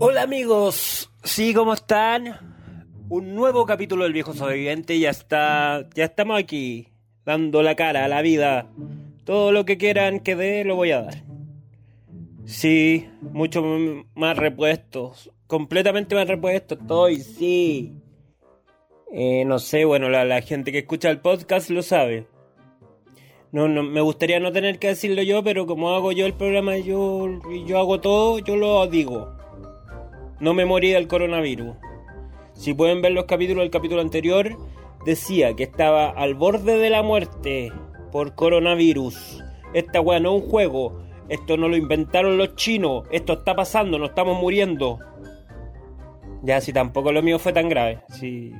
Hola amigos, sí, ¿cómo están? Un nuevo capítulo del viejo sobreviviente, ya está, ya estamos aquí, dando la cara a la vida. Todo lo que quieran que dé, lo voy a dar. Sí, mucho más repuestos, completamente más repuestos estoy, sí. Eh, no sé, bueno, la, gente que escucha el podcast lo sabe. No, no, me gustaría no tener que decirlo yo, pero como hago yo el programa, yo, yo hago todo, yo lo digo. No me morí del coronavirus. Si pueden ver los capítulos del capítulo anterior, decía que estaba al borde de la muerte por coronavirus. Esta weá no es un juego. Esto no lo inventaron los chinos. Esto está pasando, nos estamos muriendo. Ya, si tampoco lo mío fue tan grave. Si...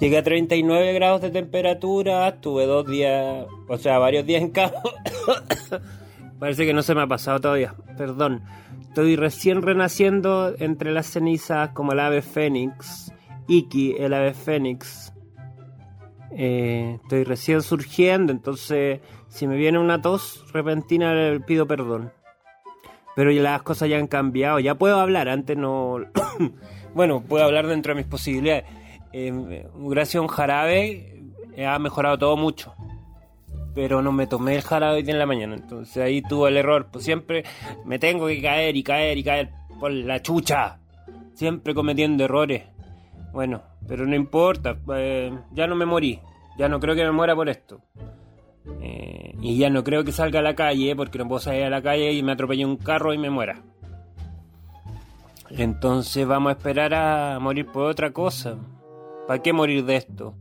Llegué a 39 grados de temperatura, estuve dos días, o sea, varios días en cama. Parece que no se me ha pasado todavía, perdón. Estoy recién renaciendo entre las cenizas como el ave fénix. Iki, el ave fénix. Eh, estoy recién surgiendo, entonces si me viene una tos repentina le pido perdón. Pero las cosas ya han cambiado, ya puedo hablar, antes no... bueno, puedo hablar dentro de mis posibilidades. Eh, gracias a un jarabe eh, ha mejorado todo mucho pero no me tomé el jarabe hoy en la mañana. Entonces ahí tuvo el error. Pues siempre me tengo que caer y caer y caer por la chucha. Siempre cometiendo errores. Bueno, pero no importa. Eh, ya no me morí. Ya no creo que me muera por esto. Eh, y ya no creo que salga a la calle porque no puedo salir a la calle y me atropelle un carro y me muera. Entonces vamos a esperar a morir por otra cosa. ¿Para qué morir de esto?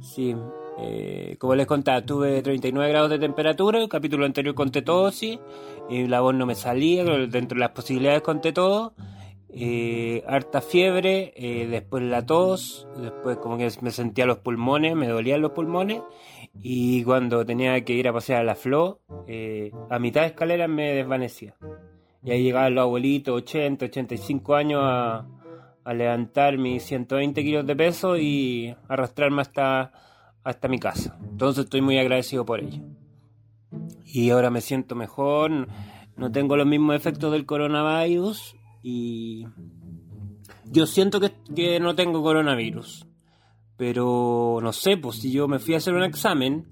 Sí, eh, como les contaba, tuve 39 grados de temperatura, el capítulo anterior conté todo, sí, y la voz no me salía, dentro de las posibilidades conté todo. Eh, harta fiebre, eh, después la tos, después como que me sentía los pulmones, me dolían los pulmones, y cuando tenía que ir a pasear a la flor, a mitad de escalera me desvanecía. Y ahí llegaban los abuelitos, 80, 85 años, a, a levantar mis 120 kilos de peso y arrastrarme hasta hasta mi casa. Entonces estoy muy agradecido por ello. Y ahora me siento mejor, no tengo los mismos efectos del coronavirus y yo siento que, no tengo coronavirus. Pero no sé, pues si yo me fui a hacer un examen,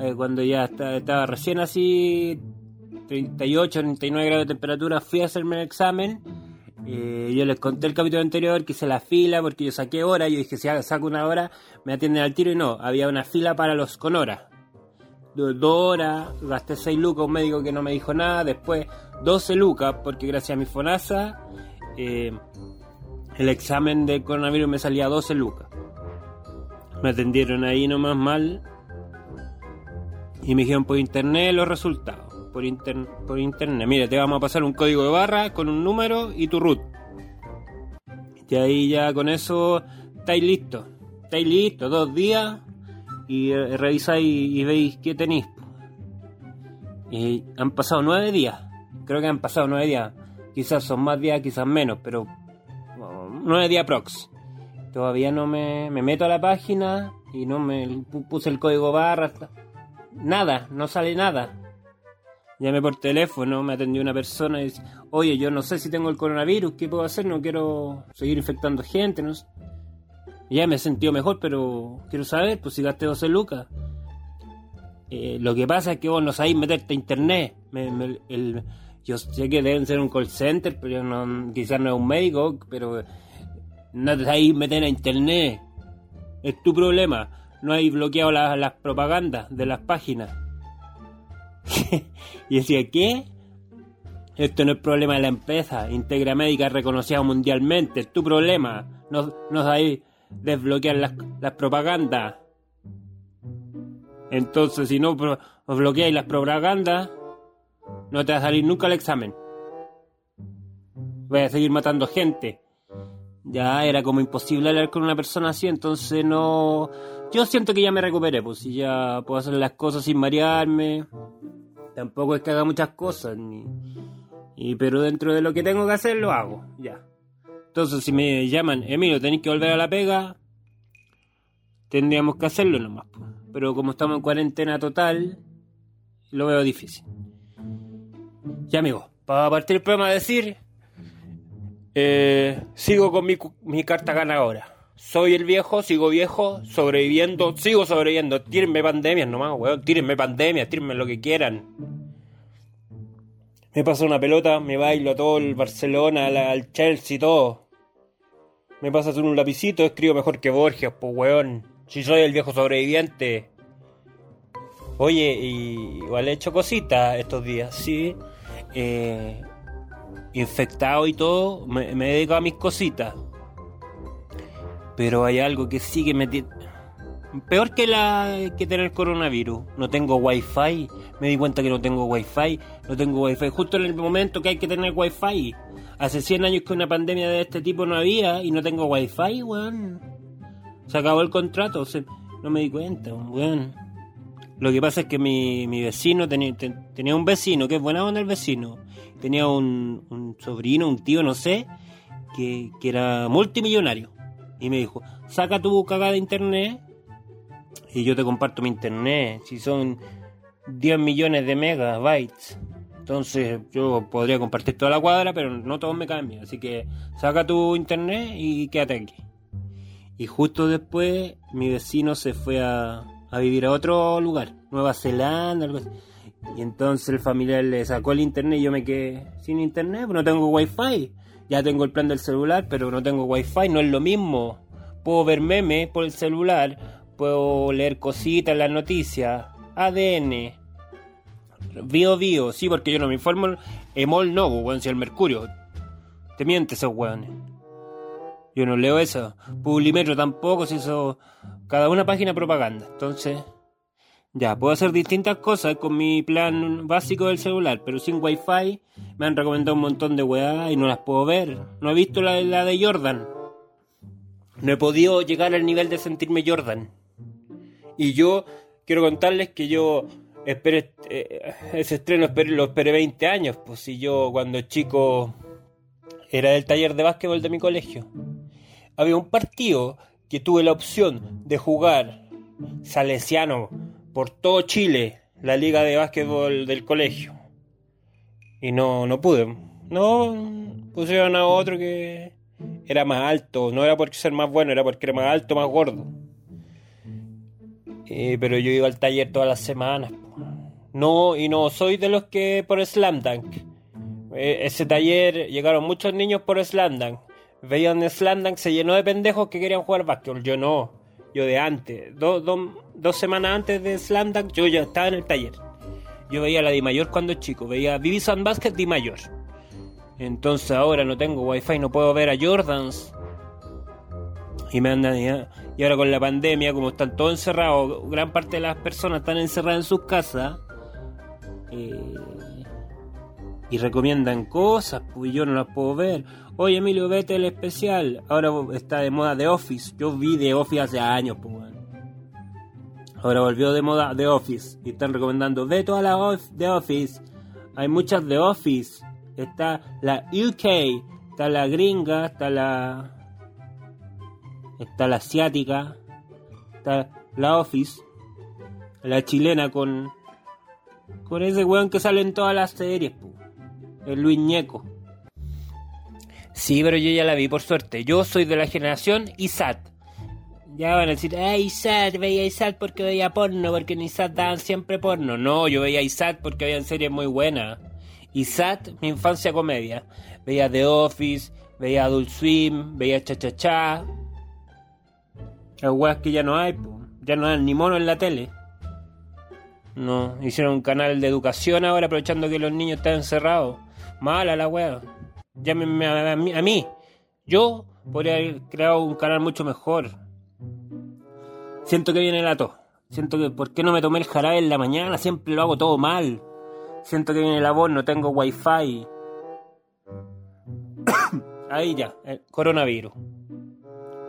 eh, cuando ya estaba, recién así, 38, 39 grados de temperatura, fui a hacerme el examen eh, yo les conté el capítulo anterior que hice la fila porque yo saqué hora. Yo dije, si saco una hora, me atienden al tiro. Y no, había una fila para los con hora. Dos horas, gasté 6 lucas, un médico que no me dijo nada. Después 12 lucas, porque gracias a mi FONASA, eh, el examen de coronavirus me salía 12 lucas. Me atendieron ahí nomás mal. Y me dijeron por internet los resultados por, por internet. Mira, te vamos a pasar un código de barra con un número y tu root. Y ahí ya con eso estáis listos. Estáis listos, dos días y eh, revisáis y, veis qué tenéis. Y han pasado nueve días. Creo que han pasado nueve días. Quizás son más días, quizás menos, pero nueve días prox. Todavía no me, me meto a la página y no me puse el código barra. Nada, no sale nada. Llamé por teléfono, me atendió una persona y dice, oye, yo no sé si tengo el coronavirus, ¿qué puedo hacer? No quiero seguir infectando gente, no Ya me he sentido mejor, pero quiero saber, pues si gasté 12 lucas. Eh, lo que pasa es que vos no sabéis meterte a internet. yo sé que deben ser un call center, pero no, quizás no es un médico, pero no te sabéis meter a internet. Es tu problema. No hay bloqueado las propagandas de las páginas. y decía, ¿qué? Esto no es problema de la empresa. Integra Médica es reconocida mundialmente. Es tu problema. No, no sabéis desbloquear las, las propagandas. Entonces, si no os bloqueáis las propagandas, no te va a salir nunca el examen. Voy a seguir matando gente. Ya era como imposible hablar con una persona así, entonces no. Yo siento que ya me recuperé, pues si ya puedo hacer las cosas sin marearme. Tampoco es que haga muchas cosas, ni, y, pero dentro de lo que tengo que hacer lo hago, ya. Entonces, si me llaman, Emilio, tenéis que volver a la pega, tendríamos que hacerlo nomás. Pero como estamos en cuarentena total, lo veo difícil. Ya, amigos, para partir el programa, decir. eh, sigo con mi, mi carta ganadora. Soy el viejo, sigo viejo, sobreviviendo, sigo sobreviviendo. Tírenme pandemias nomás, weón. Tírenme pandemias, tírenme lo que quieran. Me paso una pelota, me bailo a todo el Barcelona, al, al Chelsea, todo. Me pasas un lapicito, escribo mejor que Borges, pues weón. Si soy el viejo sobreviviente. Oye, y igual he hecho cositas estos días, sí. Eh, infectado y todo, me, me he dedicado a mis cositas. Pero hay algo que sí que me. Peor que la que tener coronavirus. No tengo wifi. Me di cuenta que no tengo wifi. No tengo wifi. Justo en el momento que hay que tener wifi. Hace 100 años que una pandemia de este tipo no había y no tengo wifi, weón. Se acabó el contrato. no me di cuenta, weón. Lo que pasa es que mi, mi vecino tenía, ten- tenía un vecino, que es buena onda el vecino. Tenía un, un sobrino, un tío, no sé, que, que era multimillonario. Y me dijo, saca tu cagada de internet y yo te comparto mi internet. Si son 10 millones de megabytes. Entonces yo podría compartir toda la cuadra, pero no todos me cambian. Así que saca tu internet y quédate aquí. Y justo después mi vecino se fue a, a vivir a otro lugar, Nueva Zelanda, algo así. Y entonces el familiar le sacó el internet y yo me quedé sin internet, pues no tengo wifi. Ya tengo el plan del celular, pero no tengo wifi, no es lo mismo. Puedo ver memes por el celular, puedo leer cositas las noticias, ADN, Bio Bio, sí, porque yo no me informo. Emol no, pues, weón, si el Mercurio. Te miente esos weones. Yo no leo eso. Publimetro tampoco, si eso. Cada una página propaganda. Entonces. Ya, puedo hacer distintas cosas con mi plan básico del celular, pero sin wifi me han recomendado un montón de weá y no las puedo ver. No he visto la, la de Jordan. No he podido llegar al nivel de sentirme Jordan. Y yo quiero contarles que yo esperé eh, ese estreno lo esperé 20 años, pues si yo cuando chico era del taller de básquetbol de mi colegio. Había un partido que tuve la opción de jugar salesiano por todo Chile, la liga de básquetbol del colegio. Y no, no pude. No, pusieron a otro que era más alto. No era por ser más bueno, era porque era más alto, más gordo. Eh, pero yo iba al taller todas las semanas. No, y no soy de los que por Slam Dunk. Eh, ese taller llegaron muchos niños por Slam Dunk. Veían Slam Dunk, se llenó de pendejos que querían jugar básquetbol. Yo no. Yo de antes. Do- do- dos semanas antes de Slam Dunk, yo ya estaba en el taller. Yo veía la Di Mayor cuando chico. Veía Vivis and Basket Di Mayor. Entonces ahora no tengo wifi, no puedo ver a Jordans. Y me andan ya. Y ahora con la pandemia, como están todos encerrados, gran parte de las personas están encerradas en sus casas. eh, y recomiendan cosas, pues yo no las puedo ver. Oye, Emilio, vete el especial. Ahora está de moda The Office. Yo vi The Office hace años, pues. Ahora volvió de moda The Office. Y están recomendando, ve toda la of- The Office. Hay muchas The Office. Está la UK, está la gringa, está la... Está la asiática, está la Office, la chilena con... Con ese weón que sale en todas las series, po. el Luis Ñeco. Sí, pero yo ya la vi, por suerte. Yo soy de la generación ISAT. Ya van a decir, ay, ISAT, veía ISAT porque veía porno, porque en ISAT daban siempre porno. No, yo veía ISAT porque habían series muy buenas. ISAT, mi infancia comedia. Veía The Office, veía Adult Swim, veía Cha Cha Cha. Las weas que ya no hay, po. ya no hay ni mono en la tele. No, hicieron un canal de educación ahora aprovechando que los niños están encerrados. Mala la wea. Llámenme a, a a mí. Yo podría haber creado un canal mucho mejor. Siento que viene la tos. Siento que, ¿por qué no me tomé el jarabe en la mañana? Siempre lo hago todo mal. Siento que viene la voz, no tengo wifi. Ahí ya, el coronavirus.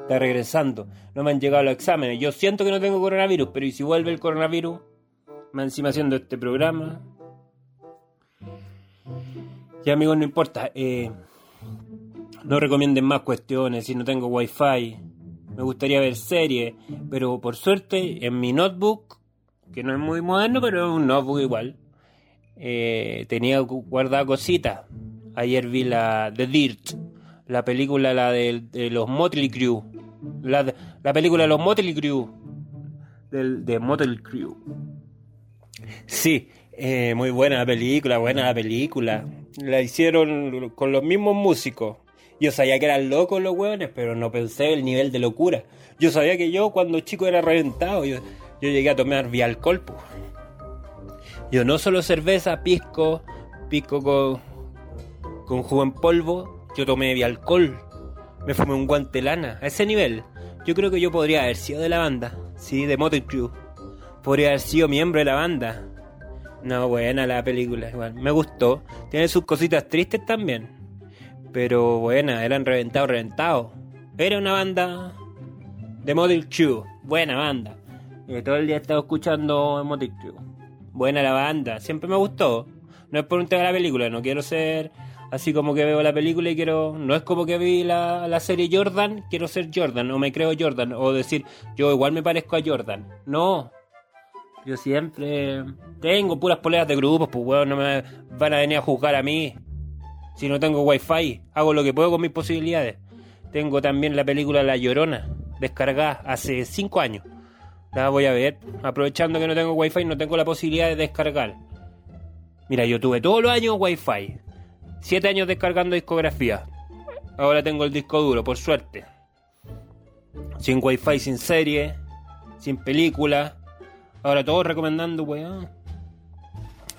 Está regresando. No me han llegado los exámenes. Yo siento que no tengo coronavirus, pero ¿y si vuelve el coronavirus? Me encima haciendo este programa. Ya amigos, no importa. eh, no recomienden más cuestiones si no tengo wifi. me gustaría ver series, pero por suerte en mi notebook, que no es muy moderno, pero es un notebook igual, eh, tenía guardada cositas. Ayer vi la The Dirt, la película la de, los Motley Crew, la, la película de los Motley Crew, del, de Motley Crew. Sí, eh, muy buena la película, buena la película. La hicieron con los mismos músicos. Yo sabía que eran locos los hueones, pero no pensé el nivel de locura. Yo sabía que yo cuando chico era reventado, yo, yo llegué a tomar vialcohol. alcohol Yo no solo cerveza, pisco, pisco con, con jugo en polvo, yo tomé vialcohol. Me fumé un guante lana, a ese nivel. Yo creo que yo podría haber sido de la banda, sí, de Motor Crew. Podría haber sido miembro de la banda. No, buena la película, igual. Me gustó. Tiene sus cositas tristes también. Pero buena, eran reventados, reventados. Era una banda de Model Crew. Buena banda. Y todo el día he estado escuchando Model Crew. Buena la banda. Siempre me gustó. No es por un tema de la película. No quiero ser así como que veo la película y quiero. No es como que vi la, la serie Jordan. Quiero ser Jordan. O me creo Jordan. O decir, yo igual me parezco a Jordan. No. Yo siempre tengo puras poleas de grupos, pues weón, no me van a venir a juzgar a mí. Si no tengo wifi, hago lo que puedo con mis posibilidades. Tengo también la película La Llorona, descargada hace 5 años. La voy a ver, aprovechando que no tengo wifi, no tengo la posibilidad de descargar. Mira, yo tuve todos los años wifi. 7 años descargando discografía. Ahora tengo el disco duro, por suerte. Sin wifi, sin serie, sin película Ahora todos recomendando, weón.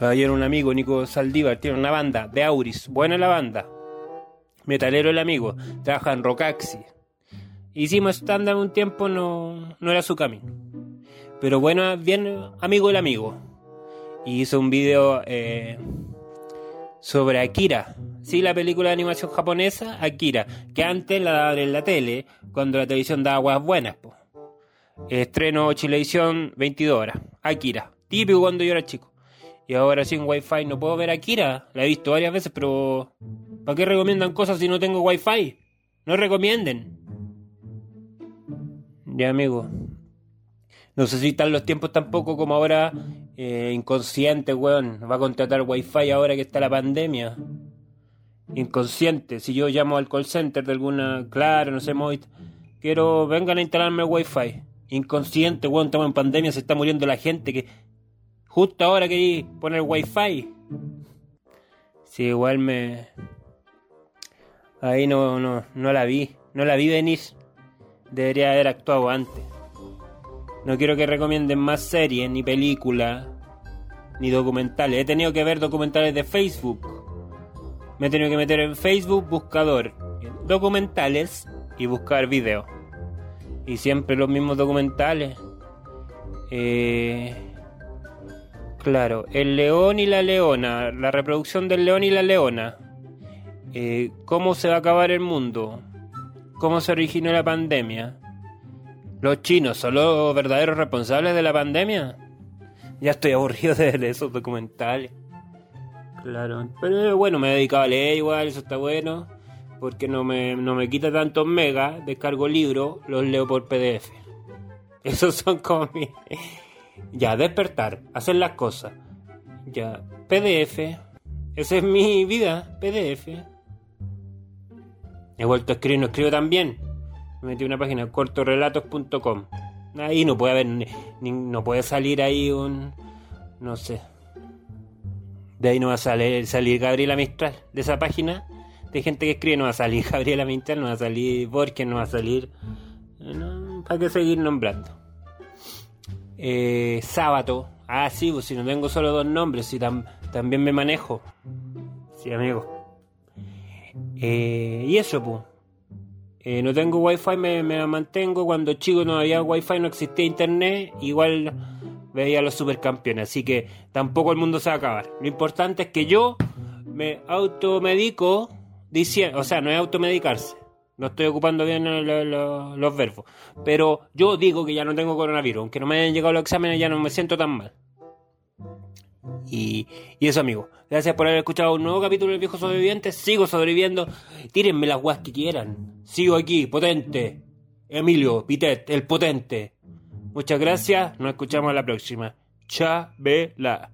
Ayer un amigo, Nico Saldívar, tiene una banda de Auris. Buena la banda. Metalero el amigo. Trabaja en Rocaxi. Hicimos estándar un tiempo, no, no era su camino. Pero bueno, bien amigo el amigo. Y hizo un video eh, sobre Akira. Sí, la película de animación japonesa, Akira. Que antes la daban en la tele, cuando la televisión daba aguas buenas, po. Estreno Chilevisión 22 horas. Akira. Típico cuando yo era chico. Y ahora sin wifi no puedo ver Akira. La he visto varias veces, pero ¿para qué recomiendan cosas si no tengo wifi? No recomienden. Ya, amigo. No sé si están los tiempos tampoco como ahora. Eh, inconsciente, weón. Va a contratar wifi ahora que está la pandemia. Inconsciente. Si yo llamo al call center de alguna. Claro, no sé, Quiero. Vengan a instalarme el wifi inconsciente, weón, estamos en pandemia, se está muriendo la gente que justo ahora quería poner wifi. Sí, igual me... Ahí no, no, no la vi, no la vi venir. Debería haber actuado antes. No quiero que recomienden más series, ni películas, ni documentales. He tenido que ver documentales de Facebook. Me he tenido que meter en Facebook, buscador, documentales y buscar videos y siempre los mismos documentales. Eh, claro, el león y la leona, la reproducción del león y la leona. Eh, ¿Cómo se va a acabar el mundo? ¿Cómo se originó la pandemia? ¿Los chinos son los verdaderos responsables de la pandemia? Ya estoy aburrido de esos documentales. Claro, pero bueno, me he dedicado a leer igual, eso está bueno porque no me, no me quita tantos megas, descargo libros, los leo por PDF. Esos son como mi... Ya, despertar, hacer las cosas. Ya, PDF. Esa es mi vida, PDF. He vuelto a escribir, no escribo también. Me metí una página, cortorelatos.com. Ahí no puede haber, no puede salir ahí un, no sé. De ahí no va a salir, salir Gabriela Mistral. De esa página de gente que escribe, no va a salir Gabriela Mintel, no va a salir Borges, no va a salir. ¿Para qué seguir nombrando? Eh, sábado. Ah, sí, pues si no tengo solo dos nombres, si también me manejo. Sí, amigo. Eh, y eso, pues. Eh, no tengo wifi, me, me mantengo. Cuando chico no había wifi, no existía internet. Igual veía a los supercampeones. Así que tampoco el mundo se va a acabar. Lo importante es que yo me automedico diciendo, o sea, no es automedicarse. No estoy ocupando bien los verbos. Pero yo digo que ya no tengo coronavirus. Aunque no me hayan llegado los exámenes, ya no me siento tan mal. Y, y eso, amigos. Gracias por haber escuchado un nuevo capítulo del Viejo Sobreviviente. Sigo sobreviviendo. Tírenme las guas que quieran. Sigo aquí, potente. Emilio Pitet, el potente. Muchas gracias, nos escuchamos a la próxima. Chabela.